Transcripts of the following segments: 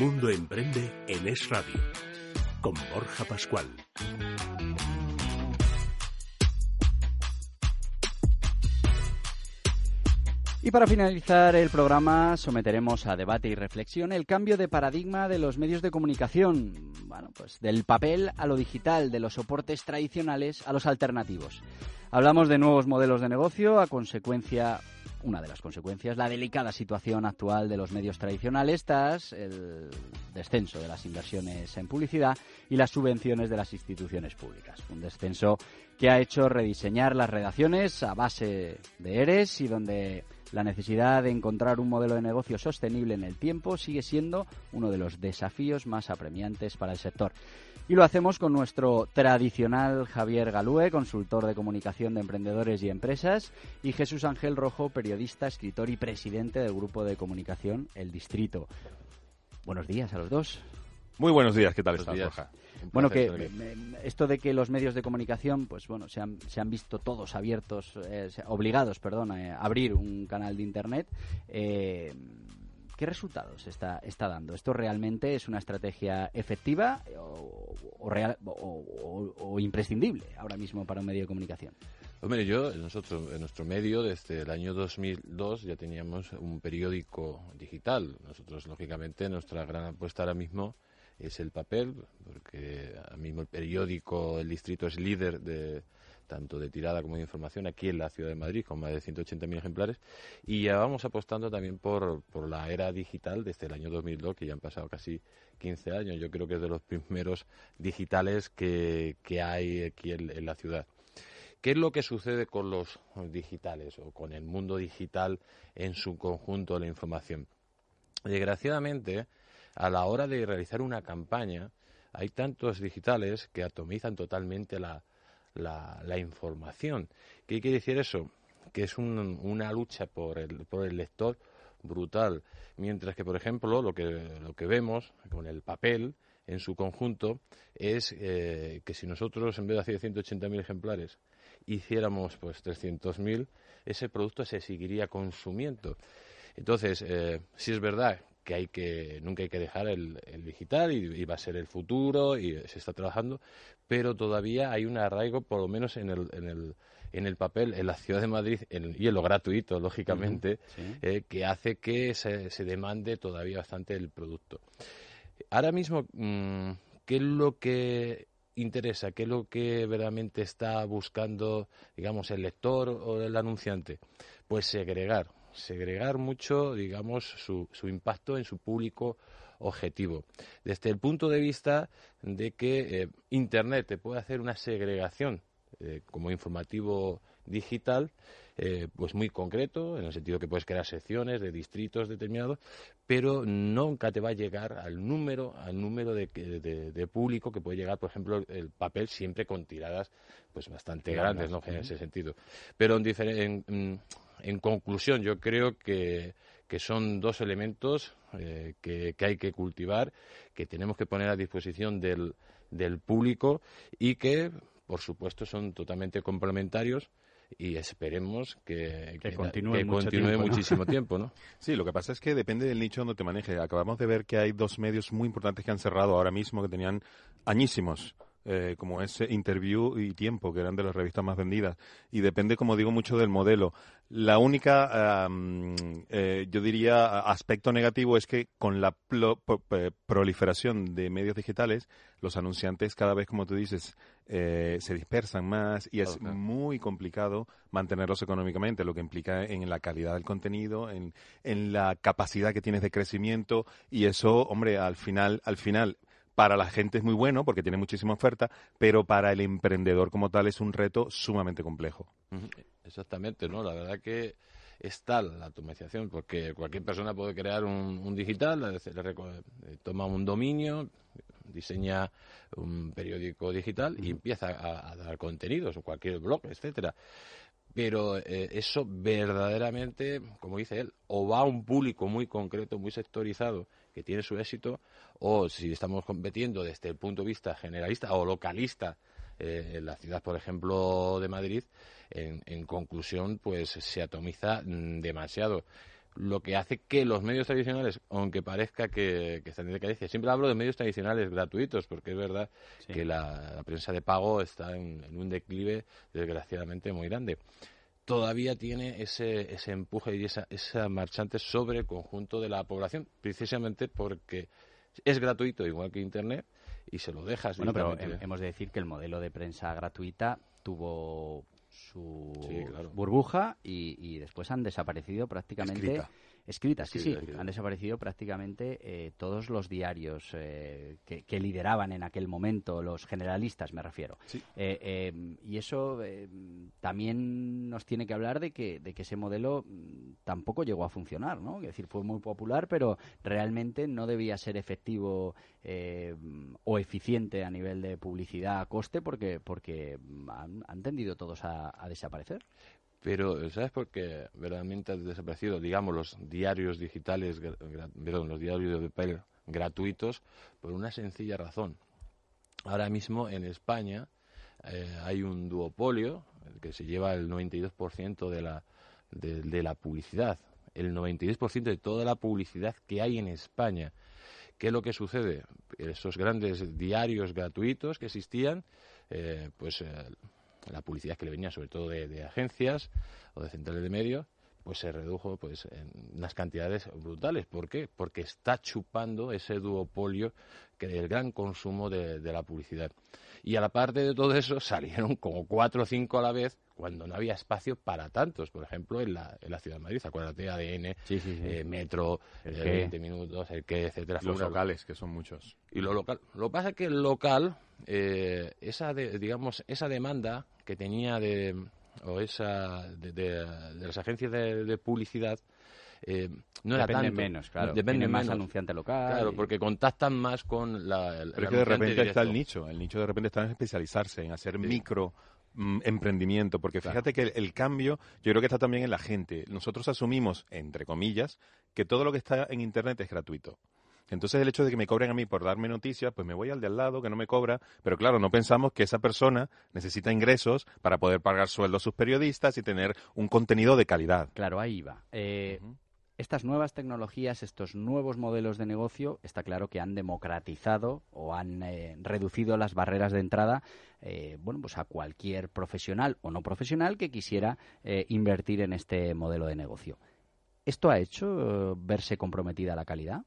Mundo Emprende en Es Radio, con Borja Pascual. Y para finalizar el programa someteremos a debate y reflexión el cambio de paradigma de los medios de comunicación, bueno, pues del papel a lo digital, de los soportes tradicionales a los alternativos. Hablamos de nuevos modelos de negocio a consecuencia una de las consecuencias, la delicada situación actual de los medios tradicionales, tras el descenso de las inversiones en publicidad y las subvenciones de las instituciones públicas. Un descenso que ha hecho rediseñar las redacciones a base de ERES y donde la necesidad de encontrar un modelo de negocio sostenible en el tiempo sigue siendo uno de los desafíos más apremiantes para el sector. Y lo hacemos con nuestro tradicional Javier Galúe, consultor de comunicación de emprendedores y empresas, y Jesús Ángel Rojo, periodista, escritor y presidente del grupo de comunicación El Distrito. Buenos días a los dos. Muy buenos días, ¿qué tal estás, Borja? Bueno, que esto de que los medios de comunicación, pues bueno, se han, se han visto todos abiertos, eh, obligados, perdón, a abrir un canal de Internet. Eh, ¿Qué resultados está, está dando? ¿Esto realmente es una estrategia efectiva o, real, o, imprescindible ahora mismo para un medio de comunicación? Hombre, yo, nosotros, en nuestro medio, desde el año 2002 ya teníamos un periódico digital. Nosotros, lógicamente, nuestra gran apuesta ahora mismo es el papel, porque ahora mismo el periódico, el distrito es líder de, tanto de tirada como de información, aquí en la ciudad de Madrid, con más de 180.000 ejemplares. Y ya vamos apostando también por, por la era digital desde el año 2002, que ya han pasado casi 15 años. Yo creo que es de los primeros digitales que, que hay aquí en, la ciudad. ¿Qué es lo que sucede con los digitales o con el mundo digital en su conjunto de la información? Desgraciadamente, a la hora de realizar una campaña, hay tantos digitales que atomizan totalmente la, la, información. ¿Qué quiere decir eso? Que es una lucha por el, por el lector brutal. Mientras que, por ejemplo, lo que, lo que vemos con el papel en su conjunto es eh, que si nosotros, en vez de hacer 180.000 ejemplares, hiciéramos pues 300.000, ese producto se seguiría consumiendo. Entonces, eh, si es verdad que hay que nunca hay que dejar el, digital y, va a ser el futuro y se está trabajando pero todavía hay un arraigo por lo menos en el, en el, en el papel en la ciudad de Madrid y en lo gratuito lógicamente eh, que hace que se, se, demande todavía bastante el producto. Ahora mismo mm, qué es lo que interesa qué es lo que verdaderamente está buscando digamos el lector o el anunciante pues segregar segregar mucho, digamos, su, su impacto en su público objetivo. Desde el punto de vista de que eh, Internet te puede hacer una segregación eh, como informativo digital, eh, pues muy concreto, en el sentido que puedes crear secciones de distritos determinados, pero nunca te va a llegar al número, al número de, de, público que puede llegar, por ejemplo, el papel siempre con tiradas pues bastante grandes, ¿no? En ese sentido. Pero en, en, mm, en conclusión, yo creo que, son dos elementos eh, que, hay que cultivar, que tenemos que poner a disposición del, del público y que, por supuesto, son totalmente complementarios y esperemos que, continúe, muchísimo tiempo, ¿no? Sí, lo que pasa es que depende del nicho donde te maneje. Acabamos de ver que hay dos medios muy importantes que han cerrado ahora mismo, que tenían añísimos eh, como ese Interview y Tiempo, que eran de las revistas más vendidas. Y depende, como digo, mucho del modelo. La única, eh, yo diría, aspecto negativo es que con la proliferación de medios digitales, los anunciantes cada vez, como tú dices, eh, se dispersan más y es muy complicado mantenerlos económicamente, lo que implica en la calidad del contenido, en, en la capacidad que tienes de crecimiento y eso, hombre, al final, al final para la gente es muy bueno porque tiene muchísima oferta, pero para el emprendedor como tal es un reto sumamente complejo. Exactamente, ¿no? La verdad que es tal la automatización, porque cualquier persona puede crear un, digital, eh, toma un dominio, diseña un periódico digital y empieza a, dar contenidos, o cualquier blog, etcétera. Pero eh, eso verdaderamente, como dice él, o va a un público muy concreto, muy sectorizado, que tiene su éxito, o si estamos competiendo desde el punto de vista generalista o localista eh, en la ciudad, por ejemplo, de Madrid, en, en conclusión, pues se atomiza mm, demasiado lo que hace que los medios tradicionales, aunque parezca que, están en decadencia, siempre hablo de medios tradicionales gratuitos, porque es verdad que la, prensa de pago está en, un declive, desgraciadamente, muy grande. Todavía tiene ese, ese empuje y esa, esa marchante sobre el conjunto de la población, precisamente porque es gratuito, igual que Internet, y se lo dejas. Bueno, pero hemos de decir que el modelo de prensa gratuita tuvo su burbuja y, después han desaparecido prácticamente escritas, sí, sí, han desaparecido prácticamente eh, todos los diarios eh, que, lideraban en aquel momento, los generalistas me refiero. Eh, y eso también nos tiene que hablar de que, de que ese modelo mm, tampoco llegó a funcionar, ¿no? Es decir, fue muy popular, pero realmente no debía ser efectivo o eficiente a nivel de publicidad a coste porque, porque han, tendido todos a desaparecer. Pero, ¿sabes por qué verdaderamente han desaparecido, digamos, los diarios digitales, perdón, los diarios de papel gratuitos? Por una sencilla razón. Ahora mismo en España eh, hay un duopolio que se lleva el 92% de la, de, de la publicidad. El 92% de toda la publicidad que hay en España. ¿Qué es lo que sucede? Esos grandes diarios gratuitos que existían, eh, pues eh, la publicidad que le venía sobre todo de, agencias o de centrales de medios, pues se redujo pues en unas cantidades brutales. ¿Por qué? Porque está chupando ese duopolio que del gran consumo de, la publicidad. Y a la parte de todo eso salieron como cuatro o cinco a la vez cuando no había espacio para tantos. Por ejemplo, en la, en la ciudad de Madrid, acuérdate, ADN, eh, Metro, el 20 eh, minutos, el que, etcétera. Los locales, que son muchos. Y lo local. Lo que pasa es que el local, eh, esa, digamos, esa demanda que tenía de, o esa de, las agencias de, publicidad, no era Depende menos, claro. Depende más anunciante local. Claro, porque contactan más con la. Pero es que de repente está el nicho. El nicho de repente está en especializarse, en hacer micro Mm, emprendimiento, porque fíjate que el, cambio yo creo que está también en la gente. Nosotros asumimos, entre comillas, que todo lo que está en Internet es gratuito. Entonces el hecho de que me cobren a mí por darme noticias, pues me voy al de al lado que no me cobra, pero claro, no pensamos que esa persona necesita ingresos para poder pagar sueldos a sus periodistas y tener un contenido de calidad. Claro, ahí va. Eh, estas nuevas tecnologías, estos nuevos modelos de negocio, está claro que han democratizado o han eh, reducido las barreras de entrada, eh, bueno, pues a cualquier profesional o no profesional que quisiera eh, invertir en este modelo de negocio. ¿Esto ha hecho verse comprometida la calidad?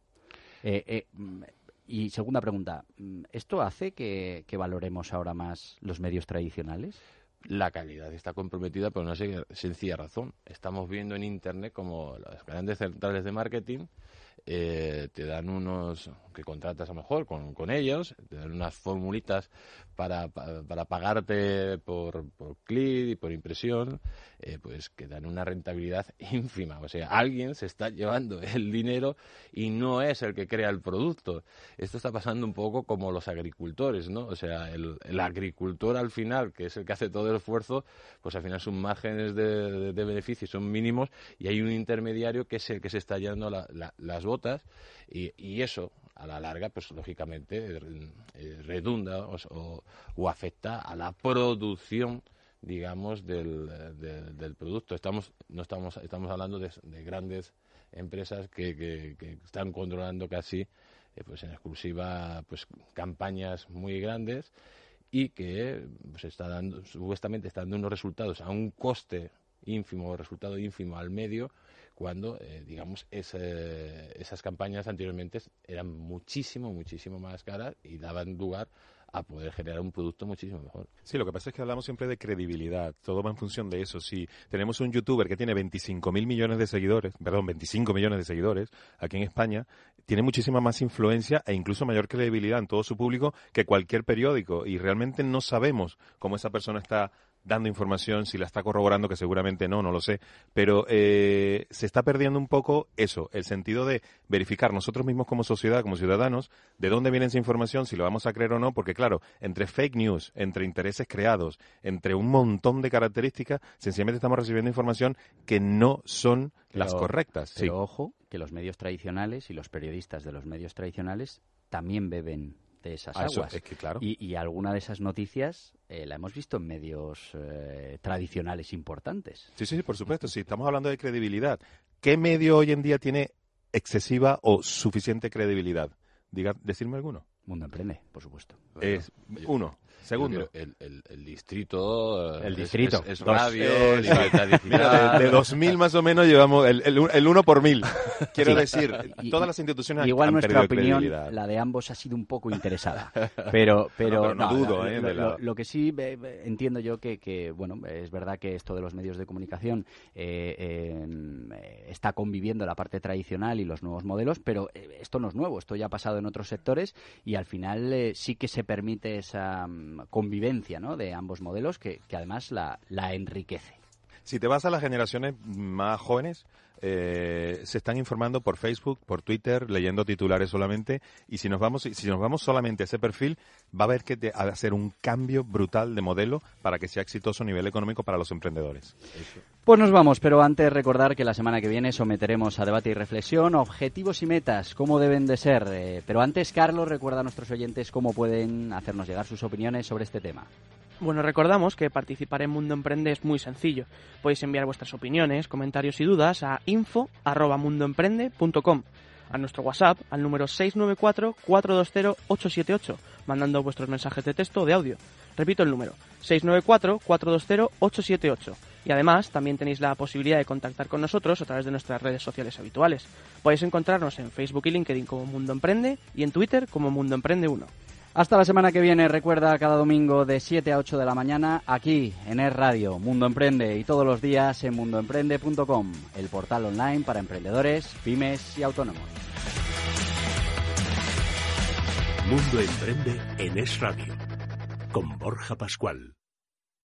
Y segunda pregunta, ¿esto hace que valoremos ahora más los medios tradicionales? la calidad está comprometida por una sencilla razón. Estamos viendo en Internet como las grandes centrales de marketing eh, te dan unos que contratas a lo mejor con, con ellos, te dan unas formulitas para, para, pagarte por, por clic y por impresión, eh, pues que dan una rentabilidad ínfima. O sea, alguien se está llevando el dinero y no es el que crea el producto. Esto está pasando un poco como los agricultores, ¿no? O sea, el, agricultor al final, que es el que hace todo el esfuerzo, pues al final sus márgenes de, de, beneficio son mínimos y hay un intermediario que es el que se está llevando las botas y, y eso a la larga, pues lógicamente eh, redunda o, afecta a la producción digamos del, del, producto. Estamos no estamos estamos hablando de, grandes empresas que, que, están controlando casi eh, pues en exclusiva pues campañas muy grandes y que pues está dando supuestamente están dando unos resultados a un coste ínfimo resultado ínfimo al medio cuando, eh, digamos, esas campañas anteriormente eran muchísimo, muchísimo más caras y daban lugar a poder generar un producto muchísimo mejor. Sí, lo que pasa es que hablamos siempre de credibilidad. Todo va en función de eso. Si tenemos un youtuber que tiene 25 mil millones de seguidores, perdón, 25 millones de seguidores aquí en España, tiene muchísima más influencia e incluso mayor credibilidad en todo su público que cualquier periódico. Y realmente no sabemos cómo esa persona está dando información, si la está corroborando, que seguramente no, no lo sé, pero eh, se está perdiendo un poco eso, el sentido de verificar nosotros mismos como sociedad, como ciudadanos, de dónde viene esa información, si lo vamos a creer o no, porque claro, entre fake news, entre intereses creados, entre un montón de características, sencillamente estamos recibiendo información que no son las correctas. Pero ojo, que los medios tradicionales y los periodistas de los medios tradicionales también beben de esas Ah, eso, aguas. es que claro. Y, y alguna de esas noticias eh, la hemos visto en medios eh, tradicionales importantes. Sí, sí, sí, por supuesto. Si estamos hablando de credibilidad, ¿qué medio hoy en día tiene excesiva o suficiente credibilidad? Diga, decirme alguno. Mundo Emprende, por supuesto. Es uno. Segundo. El, el, el distrito. El es- distrito. Es, es radio, Eh, libertad Mira, digital. de, de 2000 más o menos llevamos el, el, el uno por mil. Quiero Sí. decir, Y- todas las instituciones Igual han nuestra opinión, la de ambos, ha sido un poco interesada. Pero, pero, pero no dudo, ¿eh? lo, de la- lo- lo que sí eh, eh, entiendo yo que, que, bueno, es verdad que esto de los medios de comunicación eh, eh, está conviviendo la parte tradicional y los nuevos modelos, pero eh, esto no es nuevo, esto ya ha pasado en otros sectores y al final eh, sí que se permite esa convivencia ¿no? de ambos modelos que, que además la, la enriquece. Si te vas a las generaciones más jóvenes, eh, se están informando por Facebook, por Twitter, leyendo titulares solamente. Y si nos vamos, si nos vamos solamente a ese perfil, va a haber que te- hacer un cambio brutal de modelo para que sea exitoso a nivel económico para los emprendedores. Pues nos vamos, pero antes recordar que la semana que viene someteremos a debate y reflexión objetivos y metas, cómo deben de ser. Eh, pero antes, Carlos, recuerda a nuestros oyentes cómo pueden hacernos llegar sus opiniones sobre este tema. Bueno, recordamos que participar en Mundo Emprende es muy sencillo. Podéis enviar vuestras opiniones, comentarios y dudas a info@mundoemprende.com, a nuestro WhatsApp al número 694-420-878, mandando vuestros mensajes de texto o de audio. Repito el número, 694-420-878. Y además también tenéis la posibilidad de contactar con nosotros a través de nuestras redes sociales habituales. Podéis encontrarnos en Facebook y LinkedIn como Mundo Emprende y en Twitter como Mundo Emprende 1. Hasta la semana que viene, recuerda cada domingo de 7 a 8 de la mañana aquí en Es Radio, Mundo Emprende y todos los días en mundoemprende.com, el portal online para emprendedores, pymes y autónomos. Mundo Emprende en Es Radio. Con Borja Pascual.